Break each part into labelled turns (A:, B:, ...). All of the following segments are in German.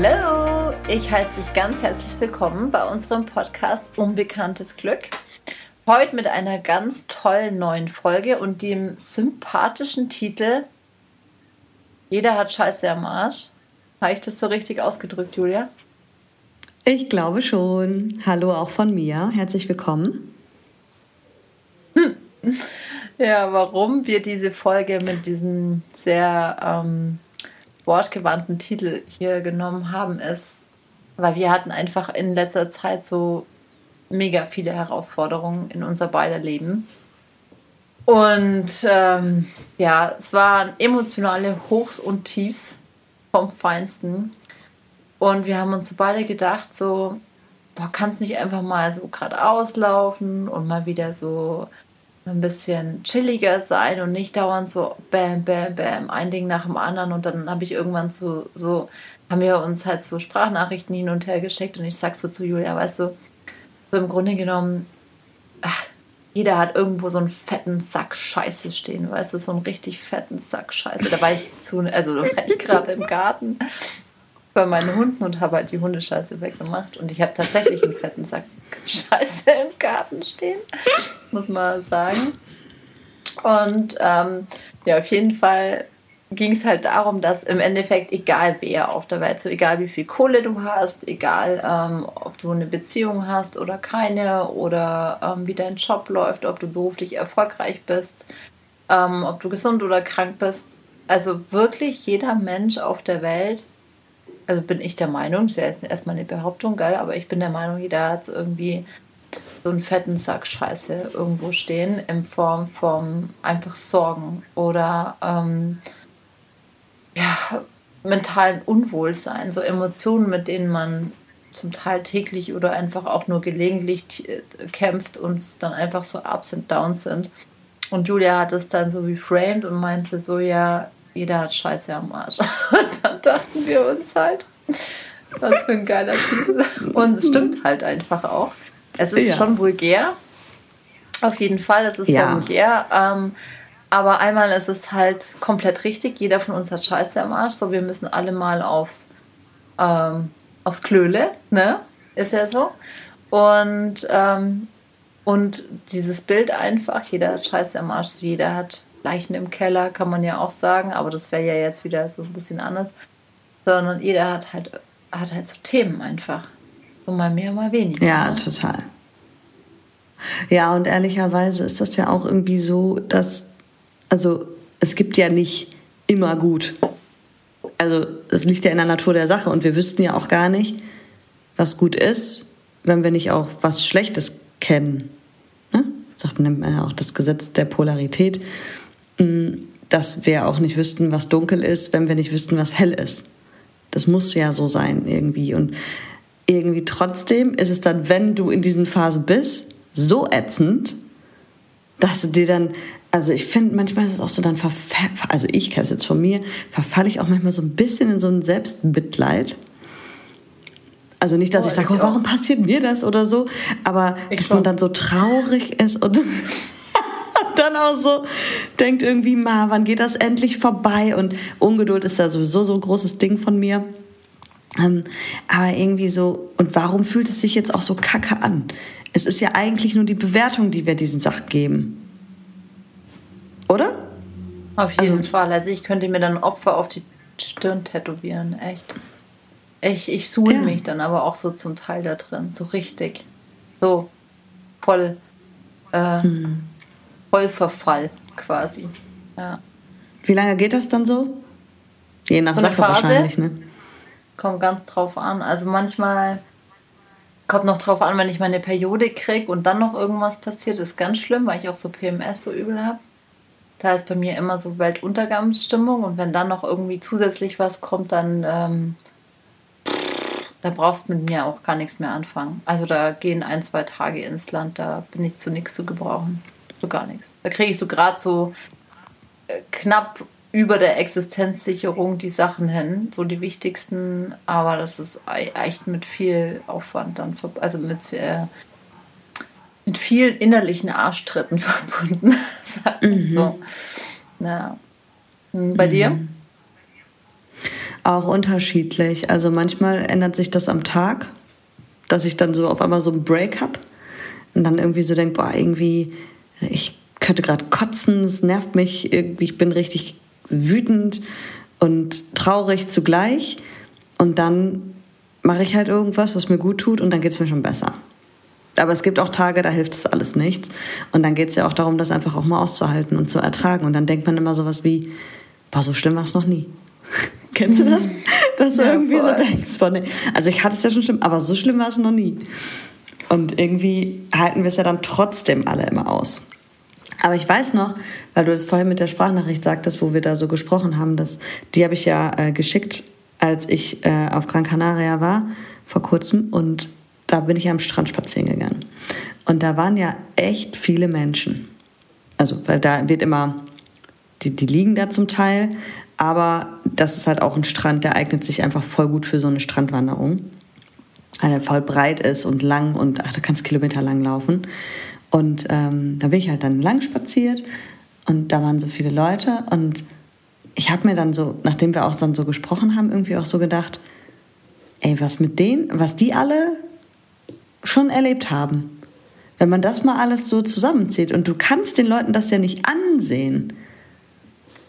A: Hallo, ich heiße dich ganz herzlich willkommen bei unserem Podcast Unbekanntes Glück. Heute mit einer ganz tollen neuen Folge und dem sympathischen Titel Jeder hat Scheiße am Arsch. Habe ich das so richtig ausgedrückt, Julia?
B: Ich glaube schon. Hallo auch von mir. Herzlich willkommen.
A: Hm. Ja, warum wir diese Folge mit diesem sehr ähm, wortgewandten Titel hier genommen haben, ist, weil wir hatten einfach in letzter Zeit so mega viele Herausforderungen in unser beider Leben. Und ähm, ja, es waren emotionale Hochs und Tiefs vom Feinsten. Und wir haben uns beide gedacht, so, kann es nicht einfach mal so geradeaus laufen und mal wieder so ein bisschen chilliger sein und nicht dauernd so bam, bam, bam, ein Ding nach dem anderen. Und dann habe ich irgendwann so, so, haben wir uns halt so Sprachnachrichten hin und her geschickt und ich sag so zu Julia, weißt du, so im Grunde genommen, ach, jeder hat irgendwo so einen fetten Sack Scheiße stehen, weißt du, so einen richtig fetten Sack Scheiße. Da war ich zu, also da war ich gerade im Garten bei meinen Hunden und habe halt die Hundescheiße weggemacht. Und ich habe tatsächlich einen fetten Sack Scheiße im Garten stehen, muss man sagen. Und ähm, ja, auf jeden Fall ging es halt darum, dass im Endeffekt, egal wer auf der Welt, so egal wie viel Kohle du hast, egal ähm, ob du eine Beziehung hast oder keine, oder ähm, wie dein Job läuft, ob du beruflich erfolgreich bist, ähm, ob du gesund oder krank bist, also wirklich jeder Mensch auf der Welt also bin ich der Meinung, das ist ja jetzt erstmal eine Behauptung, geil, aber ich bin der Meinung, jeder hat irgendwie so einen fetten Sack Scheiße irgendwo stehen in Form von einfach Sorgen oder ähm, ja, mentalen Unwohlsein, so Emotionen, mit denen man zum Teil täglich oder einfach auch nur gelegentlich kämpft und dann einfach so Ups und Downs sind. Und Julia hat es dann so reframed und meinte so, ja, jeder hat Scheiße am Arsch. Und dann dachten wir uns halt, was für ein geiler Titel. Und es stimmt halt einfach auch. Es ist ja. schon vulgär. Auf jeden Fall, es ist ja. sehr vulgär. Ähm, aber einmal ist es halt komplett richtig. Jeder von uns hat Scheiße am Arsch. So, wir müssen alle mal aufs, ähm, aufs Klöle, ne? Ist ja so. Und, ähm, und dieses Bild einfach, jeder hat Scheiße am Arsch, jeder hat Leichen im Keller, kann man ja auch sagen, aber das wäre ja jetzt wieder so ein bisschen anders. Sondern jeder hat halt, hat halt so Themen einfach. So mal mehr, mal weniger.
B: Ja, ne? total. Ja, und ehrlicherweise ist das ja auch irgendwie so, dass, also es gibt ja nicht immer gut. Also es liegt ja in der Natur der Sache und wir wüssten ja auch gar nicht, was gut ist, wenn wir nicht auch was Schlechtes kennen. Ne? Sagt man ja auch das Gesetz der Polarität dass wir auch nicht wüssten, was dunkel ist, wenn wir nicht wüssten, was hell ist. Das muss ja so sein irgendwie. Und irgendwie trotzdem ist es dann, wenn du in diesen Phasen bist, so ätzend, dass du dir dann, also ich finde, manchmal ist es auch so, dann verfall, also ich kenne es jetzt von mir, verfalle ich auch manchmal so ein bisschen in so ein Selbstmitleid. Also nicht, dass oh, ich sage, oh, warum passiert mir das oder so, aber ich dass man dann so traurig ist und dann auch so denkt irgendwie, ma, wann geht das endlich vorbei? Und Ungeduld ist da sowieso so ein großes Ding von mir. Ähm, aber irgendwie so, und warum fühlt es sich jetzt auch so kacke an? Es ist ja eigentlich nur die Bewertung, die wir diesen Sachen geben. Oder?
A: Auf jeden also, Fall. Also ich könnte mir dann Opfer auf die Stirn tätowieren, echt. Ich, ich suhle ja. mich dann aber auch so zum Teil da drin, so richtig. So voll äh, hm. Vollverfall quasi. Ja.
B: Wie lange geht das dann so? Je nach Sache Phase, wahrscheinlich, ne?
A: Kommt ganz drauf an. Also manchmal kommt noch drauf an, wenn ich meine Periode kriege und dann noch irgendwas passiert, ist ganz schlimm, weil ich auch so PMS so übel habe. Da ist bei mir immer so Weltuntergangsstimmung und wenn dann noch irgendwie zusätzlich was kommt, dann ähm, da brauchst du mit mir auch gar nichts mehr anfangen. Also da gehen ein, zwei Tage ins Land, da bin ich zu nichts zu gebrauchen so gar nichts. Da kriege ich so gerade so äh, knapp über der Existenzsicherung die Sachen hin, so die wichtigsten, aber das ist echt mit viel Aufwand dann, also mit, äh, mit vielen innerlichen Arschtritten verbunden, sag ich mhm. so. Ja. Hm, bei mhm. dir?
B: Auch unterschiedlich. Also manchmal ändert sich das am Tag, dass ich dann so auf einmal so einen Break habe und dann irgendwie so denke, boah, irgendwie, ich könnte gerade kotzen, es nervt mich, irgendwie, ich bin richtig wütend und traurig zugleich. Und dann mache ich halt irgendwas, was mir gut tut und dann geht es mir schon besser. Aber es gibt auch Tage, da hilft es alles nichts. Und dann geht es ja auch darum, das einfach auch mal auszuhalten und zu ertragen. Und dann denkt man immer sowas wie, boah, so schlimm war es noch nie. Kennst du das? Dass du ja, irgendwie voll. so denkst, boah, nee. Also ich hatte es ja schon schlimm, aber so schlimm war es noch nie. Und irgendwie halten wir es ja dann trotzdem alle immer aus. Aber ich weiß noch, weil du das vorhin mit der Sprachnachricht sagtest, wo wir da so gesprochen haben, dass die habe ich ja äh, geschickt, als ich äh, auf Gran Canaria war vor kurzem und da bin ich am Strand spazieren gegangen. Und da waren ja echt viele Menschen. Also, weil da wird immer, die, die liegen da zum Teil, aber das ist halt auch ein Strand, der eignet sich einfach voll gut für so eine Strandwanderung. Er voll breit ist und lang und ach, da kannst Kilometer lang laufen. Und ähm, da bin ich halt dann lang spaziert und da waren so viele Leute und ich habe mir dann so, nachdem wir auch dann so gesprochen haben, irgendwie auch so gedacht, ey, was mit denen, was die alle schon erlebt haben. Wenn man das mal alles so zusammenzieht und du kannst den Leuten das ja nicht ansehen.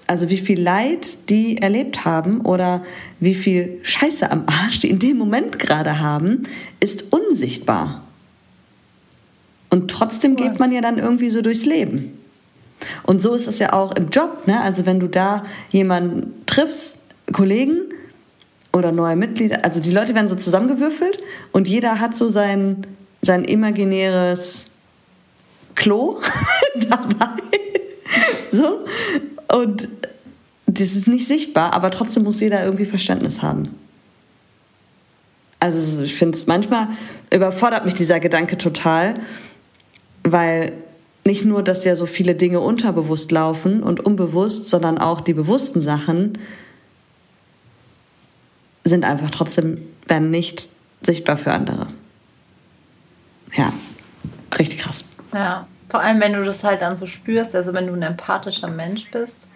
B: Also wie viel Leid die erlebt haben oder wie viel Scheiße am Arsch die in dem Moment gerade haben, ist unsichtbar. Und trotzdem geht man ja dann irgendwie so durchs Leben. Und so ist es ja auch im Job. Ne? Also wenn du da jemanden triffst, Kollegen oder neue Mitglieder, also die Leute werden so zusammengewürfelt und jeder hat so sein, sein imaginäres Klo dabei. so. Und das ist nicht sichtbar, aber trotzdem muss jeder irgendwie Verständnis haben. Also ich finde es manchmal überfordert mich dieser Gedanke total, weil nicht nur, dass ja so viele Dinge unterbewusst laufen und unbewusst, sondern auch die bewussten Sachen sind einfach trotzdem, werden nicht sichtbar für andere. Ja, richtig krass.
A: Ja, vor allem wenn du das halt dann so spürst, also wenn du ein empathischer Mensch bist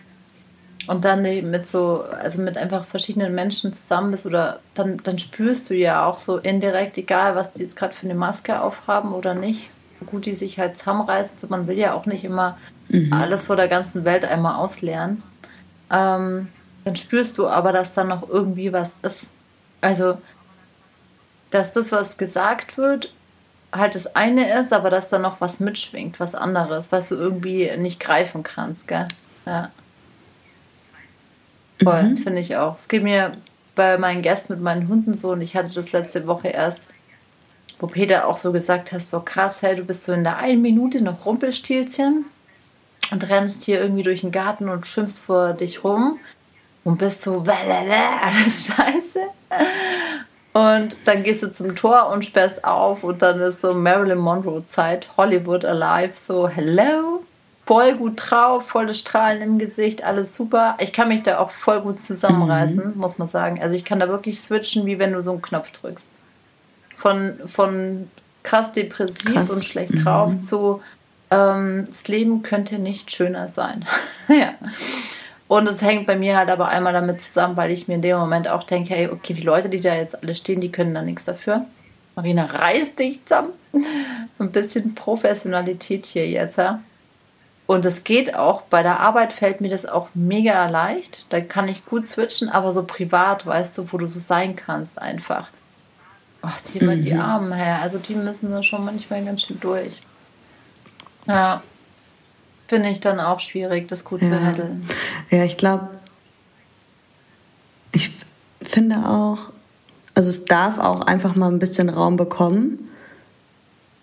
A: und dann mit so, also mit einfach verschiedenen Menschen zusammen bist oder dann, dann spürst du ja auch so indirekt, egal was die jetzt gerade für eine Maske aufhaben oder nicht, gut die sich halt zusammenreißen. So, man will ja auch nicht immer mhm. alles vor der ganzen Welt einmal ausleeren. Ähm, dann spürst du aber, dass da noch irgendwie was ist. Also, dass das, was gesagt wird, halt das eine ist, aber dass da noch was mitschwingt, was anderes, was du irgendwie nicht greifen kannst, gell? Ja. Voll, mhm. finde ich auch. Es geht mir bei meinen Gästen mit meinen Hunden so und ich hatte das letzte Woche erst wo Peter auch so gesagt hast, boah krass, hey, du bist so in der einen Minute noch Rumpelstilzchen und rennst hier irgendwie durch den Garten und schimpfst vor dich rum und bist so, alles scheiße. Und dann gehst du zum Tor und sperrst auf und dann ist so Marilyn Monroe Zeit, Hollywood Alive, so hello, voll gut drauf, volle Strahlen im Gesicht, alles super. Ich kann mich da auch voll gut zusammenreißen, mhm. muss man sagen. Also ich kann da wirklich switchen, wie wenn du so einen Knopf drückst von, von krass depressiv krass. und schlecht mhm. drauf zu ähm, das Leben könnte nicht schöner sein. ja. Und es hängt bei mir halt aber einmal damit zusammen, weil ich mir in dem Moment auch denke, hey, okay, die Leute, die da jetzt alle stehen, die können da nichts dafür. Marina, reiß dich zusammen. Ein bisschen Professionalität hier jetzt, ja. Und es geht auch, bei der Arbeit fällt mir das auch mega leicht. Da kann ich gut switchen, aber so privat, weißt du, wo du so sein kannst einfach. Ach, die, mhm. die Armen, her. Also die müssen da schon manchmal ganz schön durch. Ja. Finde ich dann auch schwierig, das gut
B: ja.
A: zu handeln.
B: Ja, ich glaube, ich finde auch, also es darf auch einfach mal ein bisschen Raum bekommen.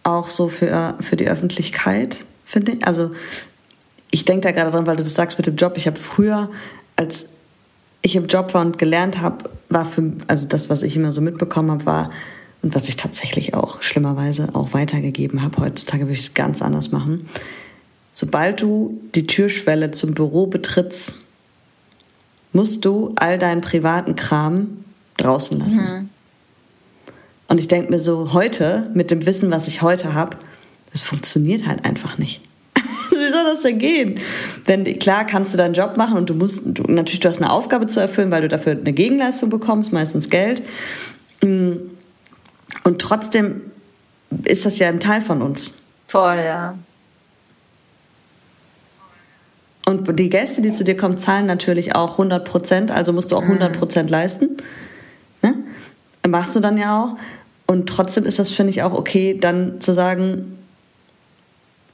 B: Auch so für, für die Öffentlichkeit, finde ich. Also ich denke da gerade dran, weil du das sagst mit dem Job. Ich habe früher, als ich im Job war und gelernt habe, war für, also das, was ich immer so mitbekommen habe, war, und was ich tatsächlich auch schlimmerweise auch weitergegeben habe, heutzutage würde ich es ganz anders machen. Sobald du die Türschwelle zum Büro betrittst, musst du all deinen privaten Kram draußen lassen. Mhm. Und ich denke mir so, heute, mit dem Wissen, was ich heute habe, das funktioniert halt einfach nicht. Soll das denn gehen? Denn klar kannst du deinen Job machen und du musst, du, natürlich, du hast eine Aufgabe zu erfüllen, weil du dafür eine Gegenleistung bekommst, meistens Geld. Mm. Und trotzdem ist das ja ein Teil von uns.
A: Voll, ja.
B: Und die Gäste, die zu dir kommen, zahlen natürlich auch 100 Prozent, also musst du auch 100 Prozent leisten. Ne? Machst du dann ja auch. Und trotzdem ist das, finde ich, auch okay, dann zu sagen,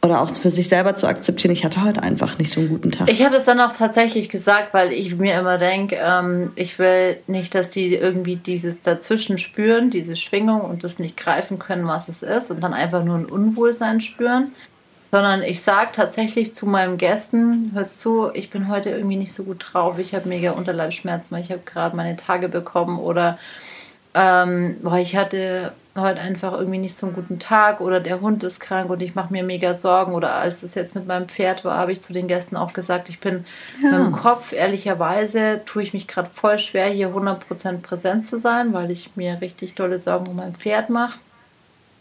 B: oder auch für sich selber zu akzeptieren, ich hatte heute einfach nicht so einen guten Tag.
A: Ich habe es dann auch tatsächlich gesagt, weil ich mir immer denke, ähm, ich will nicht, dass die irgendwie dieses dazwischen spüren, diese Schwingung und das nicht greifen können, was es ist und dann einfach nur ein Unwohlsein spüren. Sondern ich sage tatsächlich zu meinen Gästen, hörst zu, ich bin heute irgendwie nicht so gut drauf, ich habe mega Unterleibsschmerzen, weil ich habe gerade meine Tage bekommen oder ähm, boah, ich hatte heute einfach irgendwie nicht so einen guten Tag oder der Hund ist krank und ich mache mir mega Sorgen oder als es jetzt mit meinem Pferd war, habe ich zu den Gästen auch gesagt, ich bin ja. dem Kopf, ehrlicherweise tue ich mich gerade voll schwer, hier 100% präsent zu sein, weil ich mir richtig tolle Sorgen um mein Pferd mache.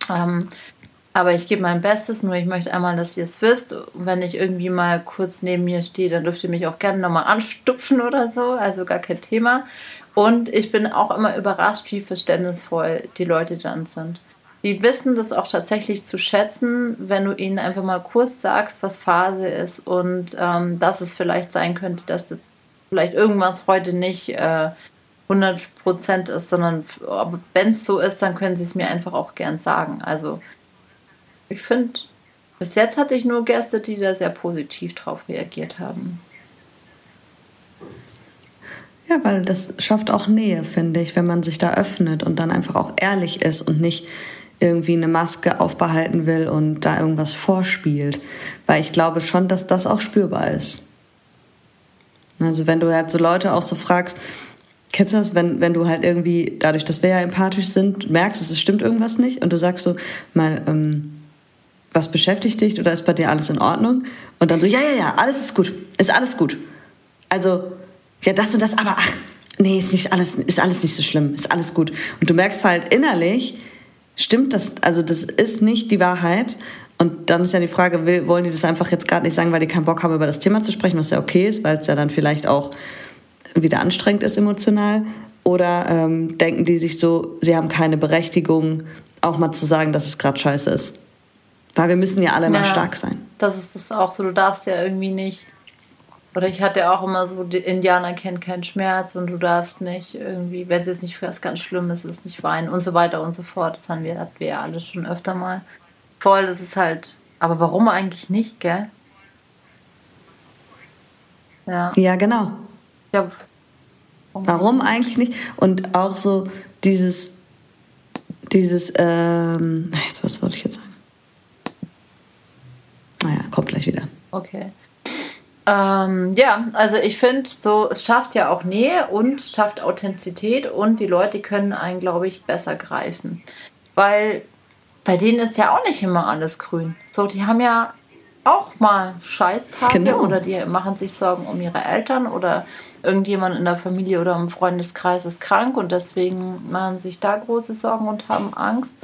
A: Ähm, aber ich gebe mein Bestes, nur ich möchte einmal, dass ihr es wisst. Wenn ich irgendwie mal kurz neben mir stehe, dann dürft ihr mich auch gerne nochmal anstupfen oder so. Also gar kein Thema. Und ich bin auch immer überrascht, wie verständnisvoll die Leute dann sind. Die wissen das auch tatsächlich zu schätzen, wenn du ihnen einfach mal kurz sagst, was Phase ist und ähm, dass es vielleicht sein könnte, dass jetzt vielleicht irgendwas heute nicht äh, 100% ist, sondern wenn es so ist, dann können sie es mir einfach auch gern sagen. Also ich finde, bis jetzt hatte ich nur Gäste, die da sehr positiv drauf reagiert haben.
B: Ja, weil das schafft auch Nähe, finde ich, wenn man sich da öffnet und dann einfach auch ehrlich ist und nicht irgendwie eine Maske aufbehalten will und da irgendwas vorspielt. Weil ich glaube schon, dass das auch spürbar ist. Also wenn du halt so Leute auch so fragst, kennst du das, wenn, wenn du halt irgendwie, dadurch, dass wir ja empathisch sind, merkst, es stimmt irgendwas nicht und du sagst so, mal, ähm, was beschäftigt dich oder ist bei dir alles in Ordnung? Und dann so, ja, ja, ja, alles ist gut, ist alles gut. Also ja, das und das, aber ach, nee, ist nicht alles, ist alles nicht so schlimm, ist alles gut. Und du merkst halt innerlich, stimmt das, also das ist nicht die Wahrheit. Und dann ist ja die Frage, will, wollen die das einfach jetzt gerade nicht sagen, weil die keinen Bock haben, über das Thema zu sprechen, was ja okay ist, weil es ja dann vielleicht auch wieder anstrengend ist emotional? Oder ähm, denken die sich so, sie haben keine Berechtigung, auch mal zu sagen, dass es gerade scheiße ist? Weil wir müssen ja alle ja, mal stark sein.
A: Das ist das auch so. Du darfst ja irgendwie nicht oder ich hatte auch immer so, die Indianer kennen keinen Schmerz und du darfst nicht irgendwie, wenn es jetzt nicht was ganz Schlimmes ist, nicht weinen und so weiter und so fort. Das haben wir, hatten wir ja alle schon öfter mal. Voll, das ist halt, aber warum eigentlich nicht, gell?
B: Ja. Ja, genau. Ja. Warum eigentlich nicht? Und auch so dieses, dieses, ähm, jetzt was wollte ich jetzt sagen? Naja, kommt gleich wieder.
A: Okay. Ähm, ja, also ich finde, so es schafft ja auch Nähe und schafft Authentizität und die Leute können einen, glaube ich, besser greifen, weil bei denen ist ja auch nicht immer alles grün. So, die haben ja auch mal Scheißtage genau. oder die machen sich Sorgen um ihre Eltern oder irgendjemand in der Familie oder im Freundeskreis ist krank und deswegen machen sich da große Sorgen und haben Angst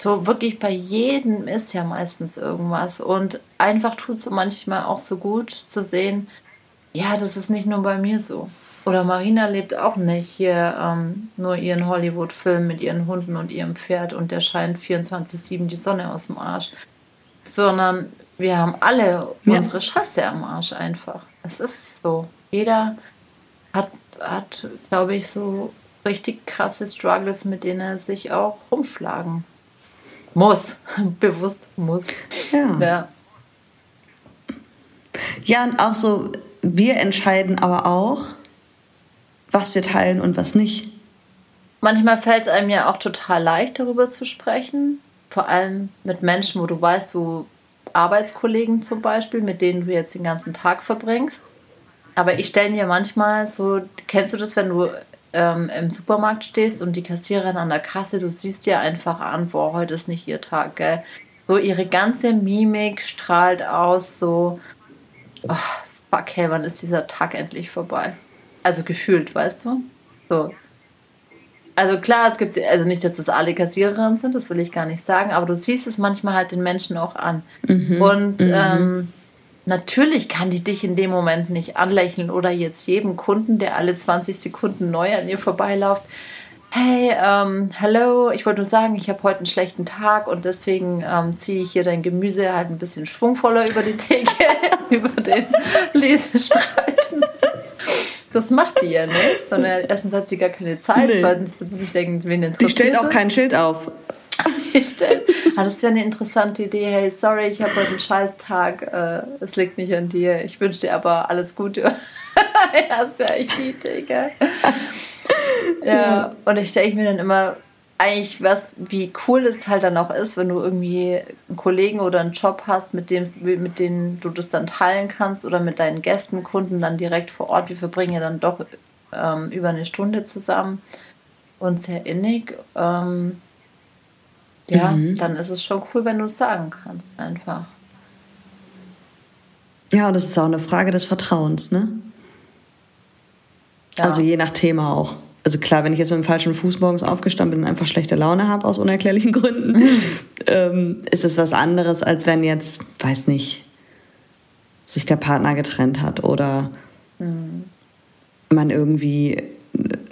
A: so wirklich bei jedem ist ja meistens irgendwas. Und einfach tut es manchmal auch so gut zu sehen, ja, das ist nicht nur bei mir so. Oder Marina lebt auch nicht hier ähm, nur ihren Hollywood-Film mit ihren Hunden und ihrem Pferd und der scheint 24-7 die Sonne aus dem Arsch. Sondern wir haben alle ja. unsere Scheiße am Arsch einfach. Es ist so. Jeder hat, hat glaube ich, so richtig krasse Struggles, mit denen er sich auch rumschlagen muss. Bewusst muss.
B: Ja. ja. Ja, und auch so, wir entscheiden aber auch, was wir teilen und was nicht.
A: Manchmal fällt es einem ja auch total leicht, darüber zu sprechen. Vor allem mit Menschen, wo du weißt, du Arbeitskollegen zum Beispiel, mit denen du jetzt den ganzen Tag verbringst. Aber ich stelle mir manchmal so, kennst du das, wenn du ähm, im Supermarkt stehst und die Kassiererin an der Kasse, du siehst dir einfach an, boah, heute ist nicht ihr Tag, gell? So ihre ganze Mimik strahlt aus, so, oh, fuck, hey, wann ist dieser Tag endlich vorbei? Also gefühlt, weißt du? So. Also klar, es gibt, also nicht, dass das alle Kassiererinnen sind, das will ich gar nicht sagen, aber du siehst es manchmal halt den Menschen auch an. Mhm. Und mhm. Ähm, natürlich kann die dich in dem Moment nicht anlächeln oder jetzt jedem Kunden, der alle 20 Sekunden neu an ihr vorbeiläuft. Hey, ähm, hello, ich wollte nur sagen, ich habe heute einen schlechten Tag und deswegen ähm, ziehe ich hier dein Gemüse halt ein bisschen schwungvoller über die Theke, über den Lesestreifen. Das macht die ja nicht, sondern erstens hat sie gar keine Zeit, nee. zweitens wird sie sich denken, wen interessiert
B: Die stellt auch kein Schild auf.
A: Stellt. Ah, das wäre eine interessante Idee. Hey, sorry, ich habe heute einen Scheißtag. Äh, es liegt nicht an dir. Ich wünsche dir aber alles Gute. ja, das wäre echt die Idee, gell? ja, und ich stelle mir dann immer eigentlich was, wie cool es halt dann auch ist, wenn du irgendwie einen Kollegen oder einen Job hast, mit dem mit denen du das dann teilen kannst oder mit deinen Gästen, Kunden dann direkt vor Ort. Wir verbringen ja dann doch ähm, über eine Stunde zusammen und sehr innig. Ähm, ja, mhm. dann ist es schon cool, wenn du es sagen kannst, einfach.
B: Ja, und das ist auch eine Frage des Vertrauens, ne? Ja. Also je nach Thema auch also klar, wenn ich jetzt mit dem falschen Fuß morgens aufgestanden bin und einfach schlechte Laune habe aus unerklärlichen Gründen, mhm. ähm, ist es was anderes, als wenn jetzt, weiß nicht, sich der Partner getrennt hat oder mhm. man irgendwie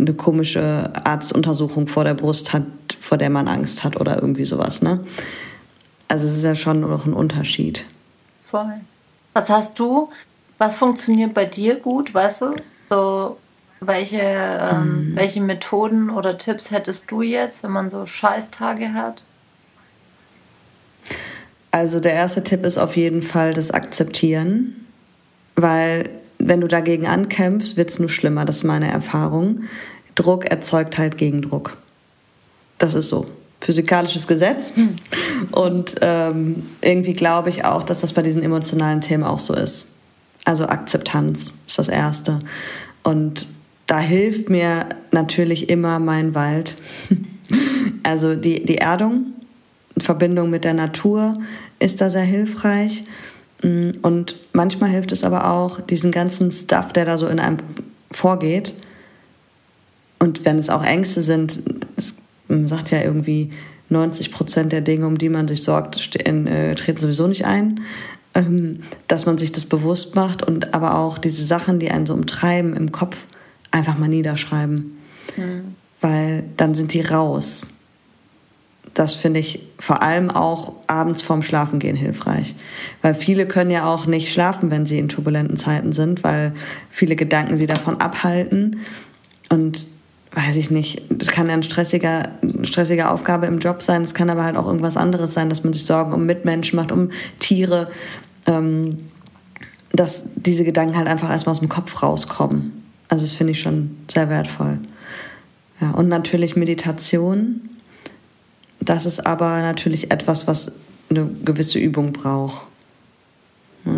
B: eine komische Arztuntersuchung vor der Brust hat, vor der man Angst hat oder irgendwie sowas, ne? Also es ist ja schon noch ein Unterschied.
A: Voll. Was hast du? Was funktioniert bei dir gut, weißt du? So welche, ähm, mhm. welche Methoden oder Tipps hättest du jetzt, wenn man so Scheißtage hat?
B: Also der erste Tipp ist auf jeden Fall das Akzeptieren, weil wenn du dagegen ankämpfst, wird es nur schlimmer. Das ist meine Erfahrung. Druck erzeugt halt Gegendruck. Das ist so. Physikalisches Gesetz. Hm. Und ähm, irgendwie glaube ich auch, dass das bei diesen emotionalen Themen auch so ist. Also Akzeptanz ist das Erste. Und da hilft mir natürlich immer mein Wald. also die, die Erdung, Verbindung mit der Natur ist da sehr hilfreich. Mm, und manchmal hilft es aber auch, diesen ganzen Stuff, der da so in einem vorgeht. Und wenn es auch Ängste sind, es sagt ja irgendwie, 90 Prozent der Dinge, um die man sich sorgt, in, äh, treten sowieso nicht ein. Ähm, dass man sich das bewusst macht und aber auch diese Sachen, die einen so umtreiben im Kopf, einfach mal niederschreiben. Mhm. Weil dann sind die raus. Das finde ich vor allem auch abends vorm Schlafengehen hilfreich. Weil viele können ja auch nicht schlafen, wenn sie in turbulenten Zeiten sind, weil viele Gedanken sie davon abhalten. Und weiß ich nicht, das kann ja ein stressiger, eine stressige Aufgabe im Job sein, es kann aber halt auch irgendwas anderes sein, dass man sich Sorgen um Mitmenschen macht, um Tiere, ähm, dass diese Gedanken halt einfach erstmal aus dem Kopf rauskommen. Also das finde ich schon sehr wertvoll. Ja, und natürlich Meditation. Das ist aber natürlich etwas, was eine gewisse Übung braucht.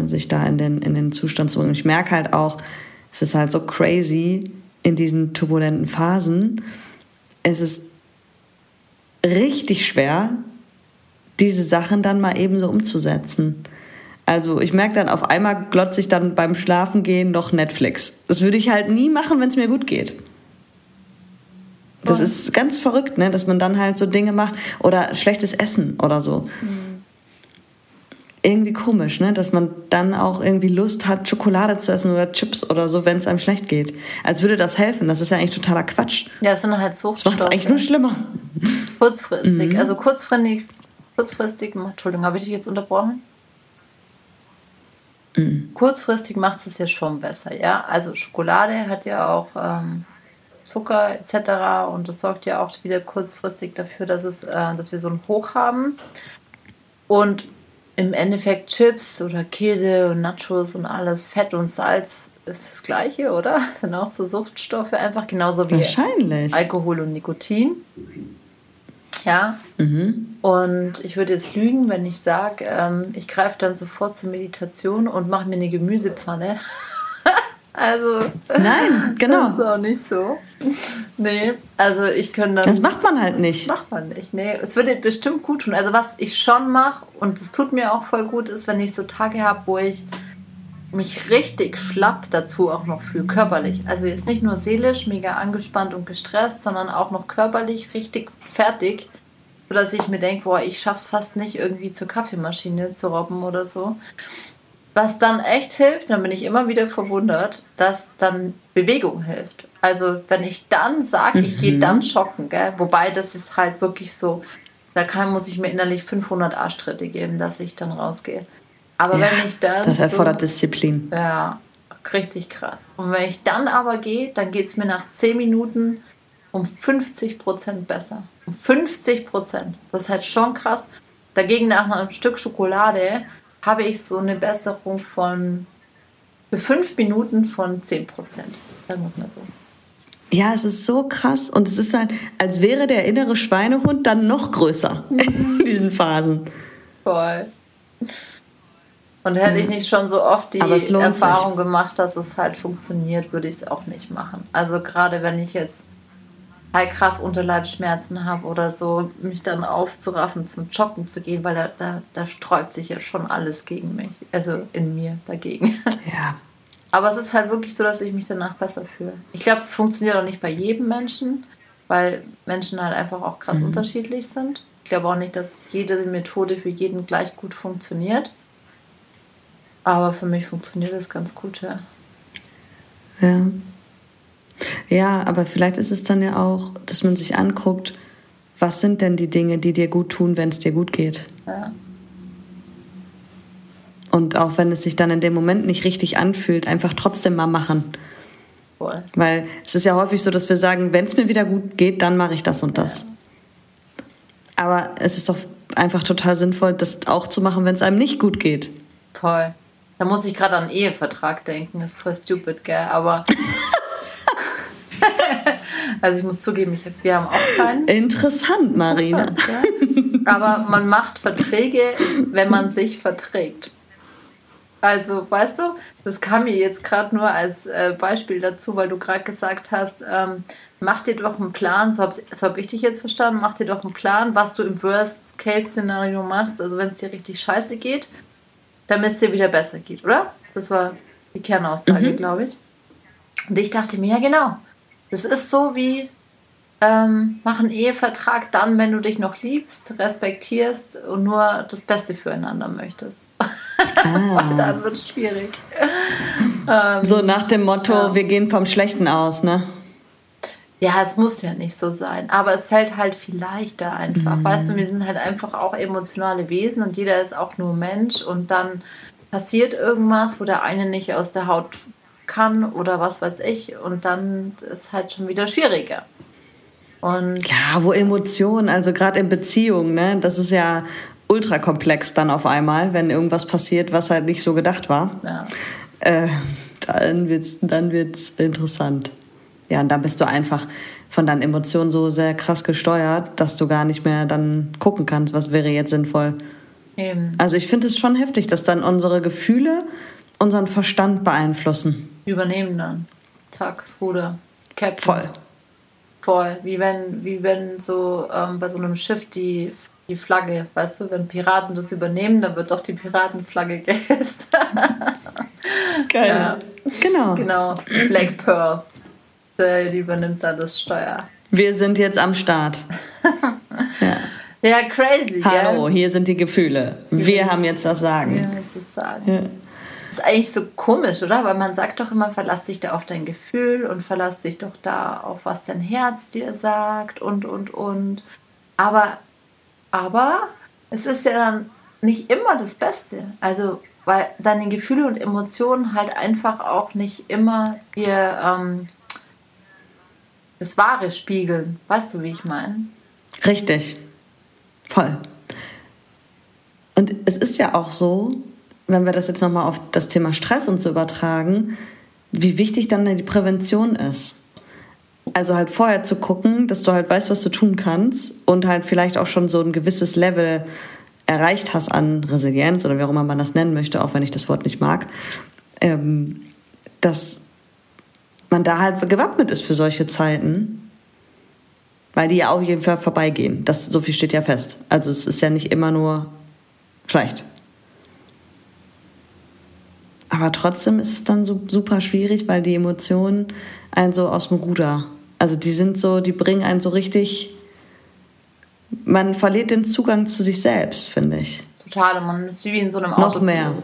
B: sich da in den, in den Zustand zu bringen. Ich merke halt auch, es ist halt so crazy in diesen turbulenten Phasen. Es ist richtig schwer, diese Sachen dann mal eben so umzusetzen. Also ich merke dann, auf einmal glotze ich dann beim Schlafengehen noch Netflix. Das würde ich halt nie machen, wenn es mir gut geht. Das ist ganz verrückt, ne? dass man dann halt so Dinge macht oder schlechtes Essen oder so. Mhm. Irgendwie komisch, ne? dass man dann auch irgendwie Lust hat, Schokolade zu essen oder Chips oder so, wenn es einem schlecht geht. Als würde das helfen. Das ist ja eigentlich totaler Quatsch.
A: Ja, es sind halt so.
B: Das macht es eigentlich nur schlimmer.
A: Kurzfristig. Mhm. Also kurzfristig, kurzfristig, Entschuldigung, habe ich dich jetzt unterbrochen? Mhm. Kurzfristig macht es ja schon besser, ja. Also Schokolade hat ja auch ähm, Zucker etc. und das sorgt ja auch wieder kurzfristig dafür, dass, es, äh, dass wir so ein Hoch haben. Und im Endeffekt Chips oder Käse und Nachos und alles, Fett und Salz ist das gleiche, oder? Das sind auch so Suchtstoffe einfach genauso wie Alkohol und Nikotin. Ja. Mhm. Und ich würde jetzt lügen, wenn ich sage, ähm, ich greife dann sofort zur Meditation und mache mir eine Gemüsepfanne. also.
B: Nein, genau.
A: Das ist auch nicht so. Nee, also ich könnte dann.
B: Das macht man halt nicht.
A: Das macht man nicht. Nee, es würde bestimmt gut tun. Also, was ich schon mache, und es tut mir auch voll gut, ist, wenn ich so Tage habe, wo ich mich richtig schlapp dazu auch noch fühle, körperlich. Also jetzt nicht nur seelisch, mega angespannt und gestresst, sondern auch noch körperlich richtig fertig dass ich mir denke, boah, ich schaff's fast nicht irgendwie zur Kaffeemaschine zu robben oder so. was dann echt hilft, dann bin ich immer wieder verwundert, dass dann Bewegung hilft. Also wenn ich dann sage, ich gehe dann joggen, gell? wobei das ist halt wirklich so, da kann, muss ich mir innerlich 500 Arschtritte geben, dass ich dann rausgehe. Aber
B: Ja,
A: wenn ich dann.
B: das erfordert
A: so,
B: Disziplin.
A: Ja, richtig krass. Und wenn ich dann aber gehe, dann geht es mir nach 10 Minuten um 50 Prozent besser. Um 50 Prozent. Das ist halt schon krass. Dagegen nach einem Stück Schokolade habe ich so eine Besserung von für 5 Minuten von 10 Prozent. Sagen wir es mal so.
B: Ja, es ist so krass und es ist halt, als wäre der innere Schweinehund dann noch größer in diesen Phasen.
A: Voll. Und hätte ich nicht schon so oft die Erfahrung gemacht, dass es halt funktioniert, würde ich es auch nicht machen. Also gerade wenn ich jetzt halt krass Unterleibsschmerzen habe oder so, mich dann aufzuraffen, zum Joggen zu gehen, weil da, da, da sträubt sich ja schon alles gegen mich, also in mir dagegen.
B: Ja.
A: Aber es ist halt wirklich so, dass ich mich danach besser fühle. Ich glaube, es funktioniert auch nicht bei jedem Menschen, weil Menschen halt einfach auch krass unterschiedlich sind. Ich glaube auch nicht, dass jede Methode für jeden gleich gut funktioniert. Aber für mich funktioniert es ganz gut, ja.
B: Ja. Ja, aber vielleicht ist es dann ja auch, dass man sich anguckt, was sind denn die Dinge, die dir gut tun, wenn es dir gut geht?
A: ja.
B: Und auch wenn es sich dann in dem Moment nicht richtig anfühlt, einfach trotzdem mal machen.
A: Voll.
B: Weil es ist ja häufig so, dass wir sagen, wenn es mir wieder gut geht, dann mache ich das und das. Aber es ist doch einfach total sinnvoll, das auch zu machen, wenn es einem nicht gut geht.
A: Toll. Da muss ich gerade an einen Ehevertrag denken. Das ist voll stupid, gell? Aber. also ich muss zugeben, ich hab, wir haben auch keinen.
B: Interessant, Marina.
A: Interessant, ja. Aber man macht Verträge, wenn man sich verträgt. Also, weißt du, das kam mir jetzt gerade nur als äh, Beispiel dazu, weil du gerade gesagt hast, ähm, mach dir doch einen Plan, so habe so hab ich dich jetzt verstanden, mach dir doch einen Plan, was du im Worst-Case-Szenario machst, also wenn es dir richtig scheiße geht, damit es dir wieder besser geht, oder? Das war die Kernaussage, glaube ich. Und ich dachte mir, ja genau, das ist so wie, ähm, mach einen Ehevertrag dann, wenn du dich noch liebst, respektierst und nur das Beste füreinander möchtest. Und dann wird es schwierig. Ähm,
B: So nach dem Motto,
A: Ja.
B: wir gehen vom Schlechten aus, ne?
A: Ja, es muss ja nicht so sein, aber es fällt halt viel leichter einfach. Weißt du, wir sind halt einfach auch emotionale Wesen und jeder ist auch nur Mensch und dann passiert irgendwas, wo der eine nicht aus der Haut kann oder was weiß ich und dann ist halt schon wieder schwieriger. Und
B: Ja, wo Emotionen, also gerade in Beziehungen, ne? Das ist ja ultra komplex dann auf einmal, wenn irgendwas passiert, was halt nicht so gedacht war.
A: ja,
B: Äh, dann wird's, dann wird's interessant. Ja, und dann bist du einfach von deinen Emotionen so sehr krass gesteuert, dass du gar nicht mehr dann gucken kannst, was wäre jetzt sinnvoll.
A: eben
B: Also ich finde es schon heftig, dass dann unsere Gefühle unseren Verstand beeinflussen.
A: übernehmen dann. Zack, das Ruder. Captain.
B: Voll.
A: Voll. Wie wenn, wie wenn so ähm, bei so einem Schiff die, die Flagge, weißt du, wenn Piraten das übernehmen, dann wird doch die Piratenflagge gehisst.
B: Geil.
A: Ja.
B: Genau.
A: genau. Black Pearl. Die übernimmt dann das Steuer.
B: Wir sind jetzt am Start.
A: Ja, crazy,
B: Hallo,
A: gell?
B: hier sind die Gefühle. Wir haben jetzt das Sagen.
A: Ja, was ist sagen. Das ist eigentlich so komisch, oder? Weil man sagt doch immer, verlass dich da auf dein Gefühl und verlass dich doch da auf, was dein Herz dir sagt und, und, und. Aber, aber es ist ja dann nicht immer das Beste. Also, weil deine Gefühle und Emotionen halt einfach auch nicht immer dir ähm, das Wahre spiegeln. Weißt du, wie ich meine?
B: Richtig. Voll. Und es ist ja auch so, wenn wir das jetzt nochmal auf das Thema Stress und so übertragen, wie wichtig dann die Prävention ist. Also halt vorher zu gucken, dass du halt weißt, was du tun kannst und halt vielleicht auch schon so ein gewisses Level erreicht hast an Resilienz oder wie auch immer man das nennen möchte, auch wenn ich das Wort nicht mag, ähm, dass man da halt gewappnet ist für solche Zeiten weil die ja auch auf jeden Fall vorbeigehen. Das, so viel steht ja fest. Also es ist ja nicht immer nur schlecht. Aber trotzdem ist es dann so super schwierig, weil die Emotionen einen so aus dem Ruder. Also die sind so, die bringen einen so richtig, man verliert den Zugang zu sich selbst, finde ich.
A: Total, und man ist wie in so einem Auto.
B: Noch mehr.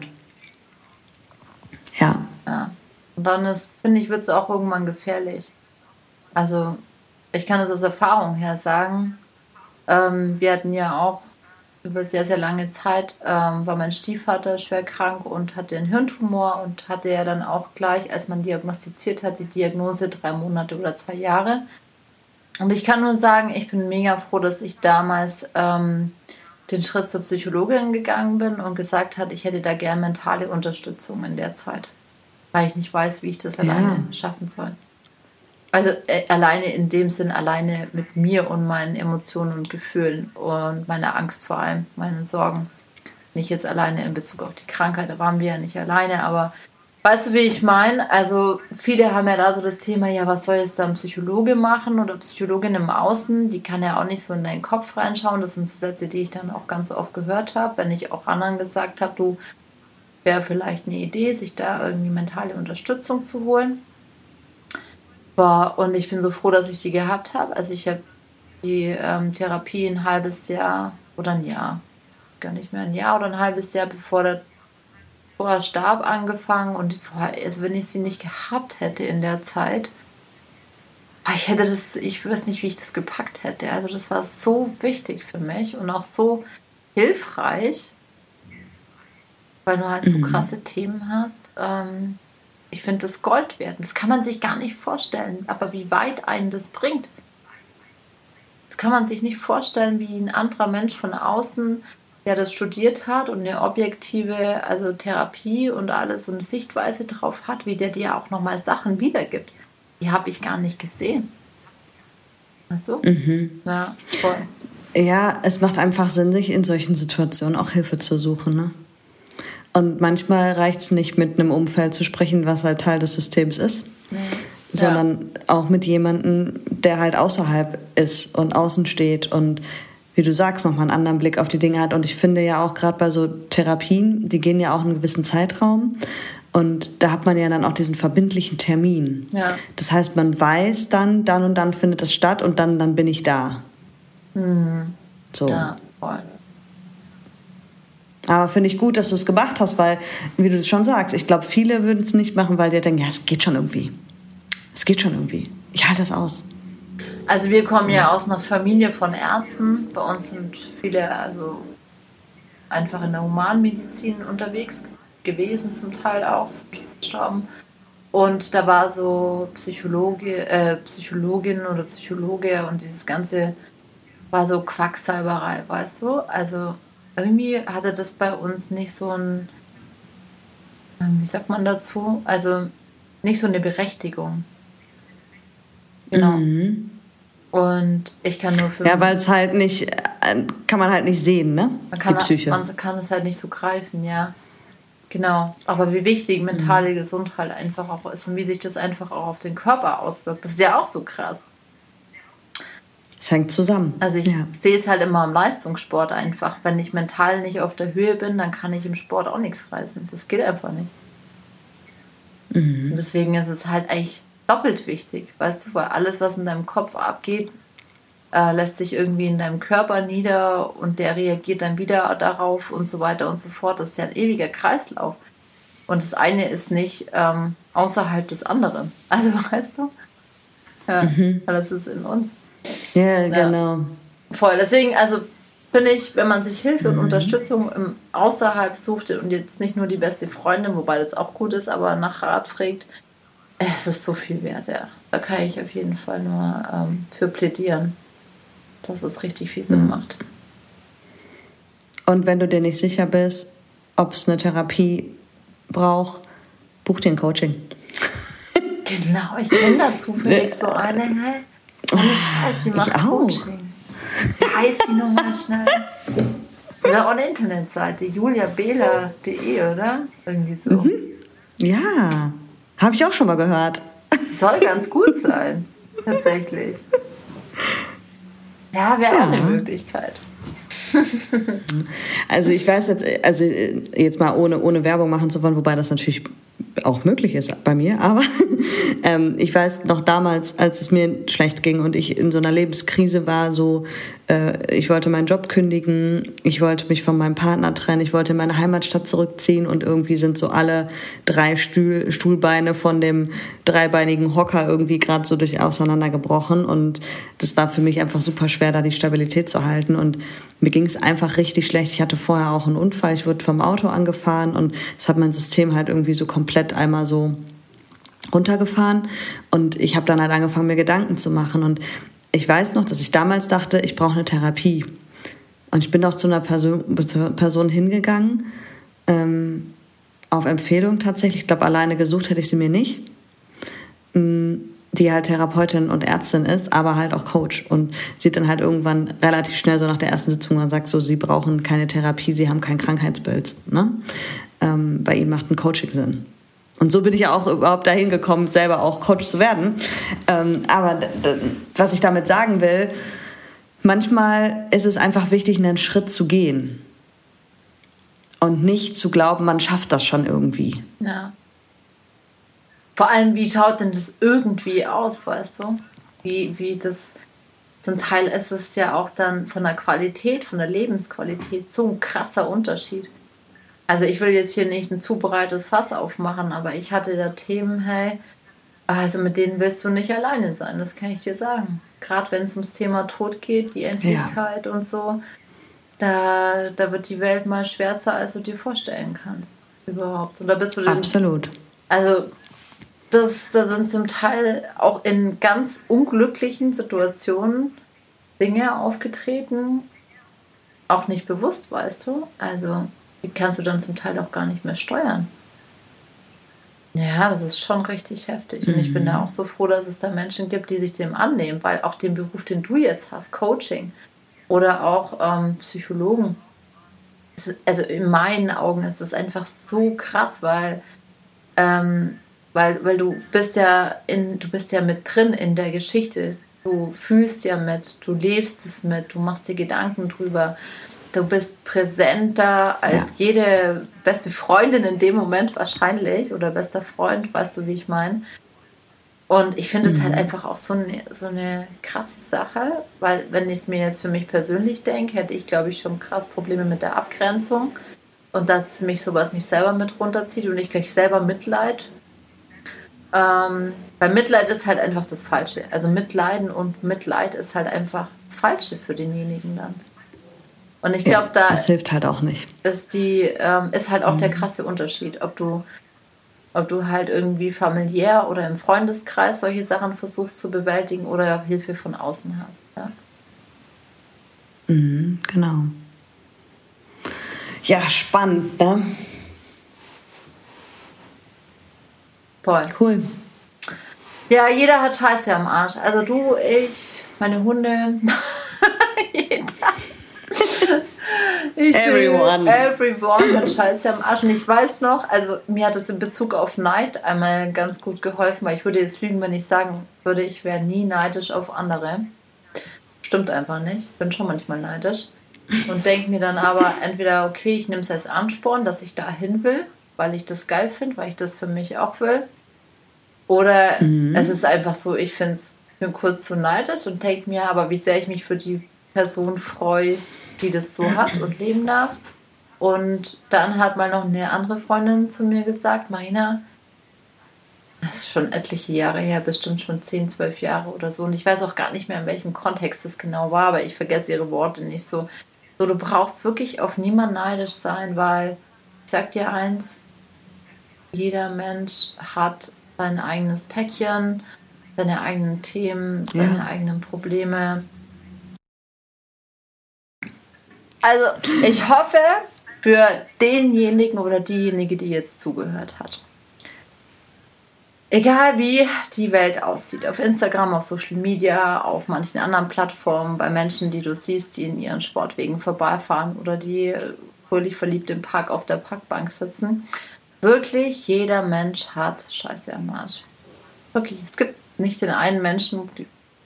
A: Ja. ja. Und dann ist, finde ich, wird es auch irgendwann gefährlich. Also ich kann es aus Erfahrung her sagen. Ähm, wir hatten ja auch über sehr, sehr lange Zeit, ähm, war mein Stiefvater schwer krank und hatte einen Hirntumor und hatte ja dann auch gleich, als man diagnostiziert hat, die Diagnose drei Monate oder zwei Jahre. Und ich kann nur sagen, ich bin mega froh, dass ich damals ähm, den Schritt zur Psychologin gegangen bin und gesagt hat, ich hätte da gern mentale Unterstützung in der Zeit, weil ich nicht weiß, wie ich das alleine schaffen soll. Also äh, alleine in dem Sinn, alleine mit mir und meinen Emotionen und Gefühlen und meiner Angst vor allem, meinen Sorgen. Nicht jetzt alleine in Bezug auf die Krankheit, da waren wir ja nicht alleine, aber Weißt du, wie ich meine? Also viele haben ja da so das Thema, ja, was soll jetzt dann Psychologe machen oder Psychologin im Außen? Die kann ja auch nicht so in deinen Kopf reinschauen. Das sind so Sätze, die ich dann auch ganz oft gehört habe, wenn ich auch anderen gesagt habe, du wäre vielleicht eine Idee, sich da irgendwie mentale Unterstützung zu holen. Boah, und ich bin so froh, dass ich sie gehabt habe. Also ich habe die ähm, Therapie ein halbes Jahr oder ein Jahr, gar nicht mehr ein Jahr oder ein halbes Jahr bevor der vorher starb angefangen und also wenn ich sie nicht gehabt hätte in der Zeit, ah, ich hätte das, ich weiß nicht, wie ich das gepackt hätte. Also das war so wichtig für mich und auch so hilfreich, weil du halt so mhm. krasse Themen hast. Ähm, ich finde das Gold wert. Das kann man sich gar nicht vorstellen, aber wie weit einen das bringt. Das kann man sich nicht vorstellen, wie ein anderer Mensch von außen der das studiert hat und eine objektive, also Therapie und alles und Sichtweise drauf hat, wie der dir auch nochmal Sachen wiedergibt. Die habe ich gar nicht gesehen. Weißt du? Mhm.
B: Ja, voll. Ja, es macht einfach Sinn, sich in solchen Situationen auch Hilfe zu suchen. Ne? Und manchmal reicht es nicht, mit einem Umfeld zu sprechen, was halt Teil des Systems ist, nee. sondern ja. auch mit jemandem, der halt außerhalb ist und außen steht und wie du sagst, nochmal einen anderen Blick auf die Dinge hat. Und ich finde ja auch gerade bei so Therapien, die gehen ja auch einen gewissen Zeitraum. Und da hat man ja dann auch diesen verbindlichen Termin. Ja. Das heißt, man weiß dann, dann und dann findet das statt und dann, dann bin ich da. Mhm. So. Ja, voll. Aber finde ich gut, dass du es gemacht hast, weil, wie du es schon sagst, ich glaube, viele würden es nicht machen, weil die denken, ja, es geht schon irgendwie. Es geht schon irgendwie. Ich halte das aus.
A: Also wir kommen ja aus einer Familie von Ärzten. Bei uns sind viele also einfach in der Humanmedizin unterwegs gewesen, zum Teil auch, gestorben. Und da war so Psychologe, äh, Psychologin oder Psychologe und dieses ganze war so Quacksalberei, weißt du? Also irgendwie hatte das bei uns nicht so ein, ähm, wie sagt man dazu? Also nicht so eine Berechtigung. Genau. Mhm. Und ich kann nur für.
B: Ja, weil es halt nicht, kann man halt nicht sehen, ne?
A: Man kann, Die Psyche. Man kann es halt nicht so greifen, ja. Genau. Aber wie wichtig mentale mhm. Gesundheit einfach auch ist und wie sich das einfach auch auf den Körper auswirkt. Das ist ja auch so krass.
B: Es hängt zusammen.
A: Also ich ja. sehe es halt immer im Leistungssport einfach. Wenn ich mental nicht auf der Höhe bin, dann kann ich im Sport auch nichts reißen. Das geht einfach nicht. Mhm. Und deswegen ist es halt eigentlich doppelt wichtig, weißt du, weil alles, was in deinem Kopf abgeht, äh, lässt sich irgendwie in deinem Körper nieder und der reagiert dann wieder darauf und so weiter und so fort. Das ist ja ein ewiger Kreislauf. Und das eine ist nicht ähm, außerhalb des anderen. Also weißt du? Ja, mhm. alles ist in uns.
B: Ja, genau.
A: Voll. Deswegen, also finde ich, wenn man sich Hilfe mhm. und Unterstützung im Außerhalb sucht und jetzt nicht nur die beste Freundin, wobei das auch gut ist, aber nach Rat fragt, es ist so viel wert, ja. Da kann ich auf jeden Fall nur ähm, für plädieren, dass es richtig viel Sinn mhm. macht.
B: Und wenn du dir nicht sicher bist, ob es eine Therapie braucht, buch dir ein Coaching.
A: Genau, ich kenne da zufällig so eine. Scheiß, die macht Coaching. Wie heißt die nochmal schnell? Oder eine Internetseite, juliabela.de, oder? Irgendwie so. Mhm.
B: Ja. Habe ich auch schon mal gehört.
A: Soll ganz gut sein, tatsächlich. Ja, wäre ja. auch eine Möglichkeit.
B: Also ich weiß jetzt, also jetzt mal ohne, ohne Werbung machen zu wollen, wobei das natürlich auch möglich ist bei mir, aber ähm, ich weiß noch damals, als es mir schlecht ging und ich in so einer Lebenskrise war, so äh, ich wollte meinen Job kündigen, ich wollte mich von meinem Partner trennen, ich wollte in meine Heimatstadt zurückziehen und irgendwie sind so alle drei Stuhl, Stuhlbeine von dem dreibeinigen Hocker irgendwie gerade so durch auseinandergebrochen und das war für mich einfach super schwer, da die Stabilität zu halten und mir ging es einfach richtig schlecht. Ich hatte vorher auch einen Unfall, ich wurde vom Auto angefahren und es hat mein System halt irgendwie so komplett einmal so runtergefahren und ich habe dann halt angefangen, mir Gedanken zu machen und ich weiß noch, dass ich damals dachte, ich brauche eine Therapie. Und ich bin auch zu einer Person, Person hingegangen, ähm, auf Empfehlung tatsächlich. Ich glaube, alleine gesucht hätte ich sie mir nicht. Mm, die halt Therapeutin und Ärztin ist, aber halt auch Coach. Und sie dann halt irgendwann relativ schnell so nach der ersten Sitzung und sagt so, sie brauchen keine Therapie, sie haben kein Krankheitsbild. Ne? Ähm, bei ihnen macht ein Coaching Sinn. Und so bin ich ja auch überhaupt dahin gekommen, selber auch Coach zu werden. Ähm, aber was ich damit sagen will, manchmal ist es einfach wichtig, einen Schritt zu gehen. Und nicht zu glauben, man schafft das schon irgendwie.
A: Ja. Vor allem, wie schaut denn das irgendwie aus, weißt du? Wie, wie das. Zum Teil ist es ja auch dann von der Qualität, von der Lebensqualität so ein krasser Unterschied. Also ich will jetzt hier nicht ein zu breites Fass aufmachen, aber ich hatte da Themen, hey, also mit denen willst du nicht alleine sein, das kann ich dir sagen. Gerade wenn es ums Thema Tod geht, die Endlichkeit ja. und so, da, da wird die Welt mal schwärzer, als du dir vorstellen kannst. Überhaupt. Und da bist du den,
B: Absolut.
A: Also das, da sind zum Teil auch in ganz unglücklichen Situationen Dinge aufgetreten, auch nicht bewusst, weißt du. Also die kannst du dann zum Teil auch gar nicht mehr steuern. Ja, das ist schon richtig heftig. Und ich bin da mhm. auch so froh, dass es da Menschen gibt, die sich dem annehmen, weil auch den Beruf, den du jetzt hast, Coaching oder auch ähm, Psychologen, also in meinen Augen ist das einfach so krass, weil, ähm, weil, weil du bist ja in, du bist ja mit drin in der Geschichte. Du fühlst ja mit, du lebst es mit, du machst dir Gedanken drüber du bist präsenter als ja. jede beste Freundin in dem Moment wahrscheinlich oder bester Freund, weißt du, wie ich meine. Und ich finde es halt mhm. halt einfach auch so eine, so eine krasse Sache, weil wenn ich es mir jetzt für mich persönlich denke, hätte ich, glaube ich, schon krass Probleme mit der Abgrenzung und dass mich sowas nicht selber mit runterzieht und ich gleich selber Mitleid. Ähm, weil Mitleid ist halt einfach das Falsche. Also Mitleiden und Mitleid ist halt einfach das Falsche für denjenigen dann. Und ich glaube, ja, da.
B: Das hilft halt auch nicht.
A: Ist, die, ähm, ist halt auch mhm. der krasse Unterschied, ob du, ob du halt irgendwie familiär oder im Freundeskreis solche Sachen versuchst zu bewältigen oder Hilfe von außen hast. Ja?
B: Mhm, genau. Ja, spannend, ne?
A: Voll.
B: Cool.
A: Ja, jeder hat Scheiße am Arsch. Also du, ich, meine Hunde. jeder. Ich everyone. everyone hat Scheiße am Arsch. Und ich weiß noch, also mir hat es in Bezug auf Neid einmal ganz gut geholfen, weil ich würde jetzt lügen, wenn ich sagen würde, ich wäre nie neidisch auf andere. Stimmt einfach nicht. Bin schon manchmal neidisch. Und denke mir dann aber entweder, okay, ich nehme es als Ansporn, dass ich da hin will, weil ich das geil finde, weil ich das für mich auch will. Oder mhm. es ist einfach so, ich finde es bin kurz zu neidisch und denke mir, aber wie sehr ich mich für die Person freue, die das so hat und leben darf. Und dann hat mal noch eine andere Freundin zu mir gesagt, Marina, das ist schon etliche Jahre her, bestimmt schon 10, 12 Jahre oder so. Und ich weiß auch gar nicht mehr, in welchem Kontext das genau war, aber ich vergesse ihre Worte nicht so. So, du brauchst wirklich auf niemanden neidisch sein, weil ich sag dir eins, jeder Mensch hat sein eigenes Päckchen, seine eigenen Themen, seine ja. eigenen Probleme. Also, ich hoffe für denjenigen oder diejenige, die jetzt zugehört hat. Egal wie die Welt aussieht, auf Instagram, auf Social Media, auf manchen anderen Plattformen, bei Menschen, die du siehst, die in ihren Sportwegen vorbeifahren oder die fröhlich verliebt im Park auf der Parkbank sitzen. Wirklich jeder Mensch hat Scheiße am Arsch. Wirklich, es gibt nicht den einen Menschen,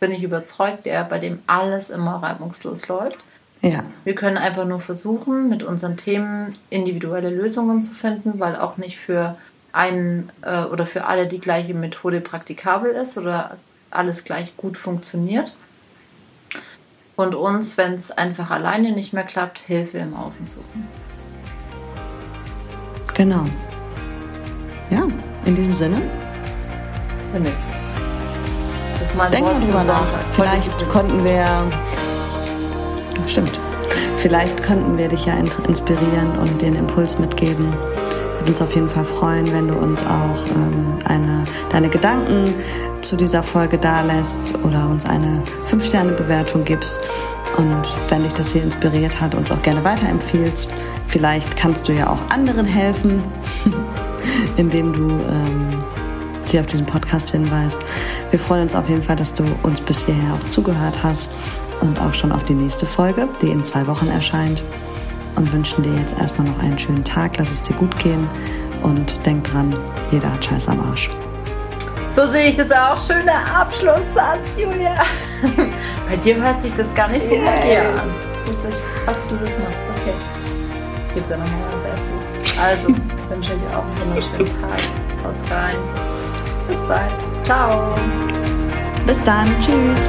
A: bin ich überzeugt, der bei dem alles immer reibungslos läuft.
B: Ja.
A: Wir können einfach nur versuchen, mit unseren Themen individuelle Lösungen zu finden, weil auch nicht für einen äh, oder für alle die gleiche Methode praktikabel ist oder alles gleich gut funktioniert. und uns, wenn es einfach alleine nicht mehr klappt, Hilfe im Außen suchen.
B: Genau. Ja, in diesem Sinne.
A: Nee. Das ist mein
B: Denk mal drüber nach. Vielleicht konnten wir. Stimmt. Vielleicht konnten wir dich ja in- inspirieren und einen Impuls mitgeben. Würde uns auf jeden Fall freuen, wenn du uns auch ähm, eine, deine Gedanken zu dieser Folge dalässt oder uns eine 5-Sterne-Bewertung gibst. Und wenn dich das hier inspiriert hat, uns auch gerne weiterempfiehlst. Vielleicht kannst du ja auch anderen helfen, indem du ähm, sie auf diesen Podcast hinweist. Wir freuen uns auf jeden Fall, dass du uns bis hierher auch zugehört hast und auch schon auf die nächste Folge, die in zwei Wochen erscheint. Und wünschen dir jetzt erstmal noch einen schönen Tag. Lass es dir gut gehen und denk dran, jeder hat Scheiß am Arsch.
A: So sehe ich das auch. Schöner Abschlusssatz, Julia. Bei dir hört sich das gar nicht so yeah. an. Das ist wie du das machst. Okay. Gib dir nochmal mein Bestes. Also, wünsche ich auch einen wunderschönen Tag. Haut's rein. Bis bald. Ciao.
B: Bis dann. Tschüss.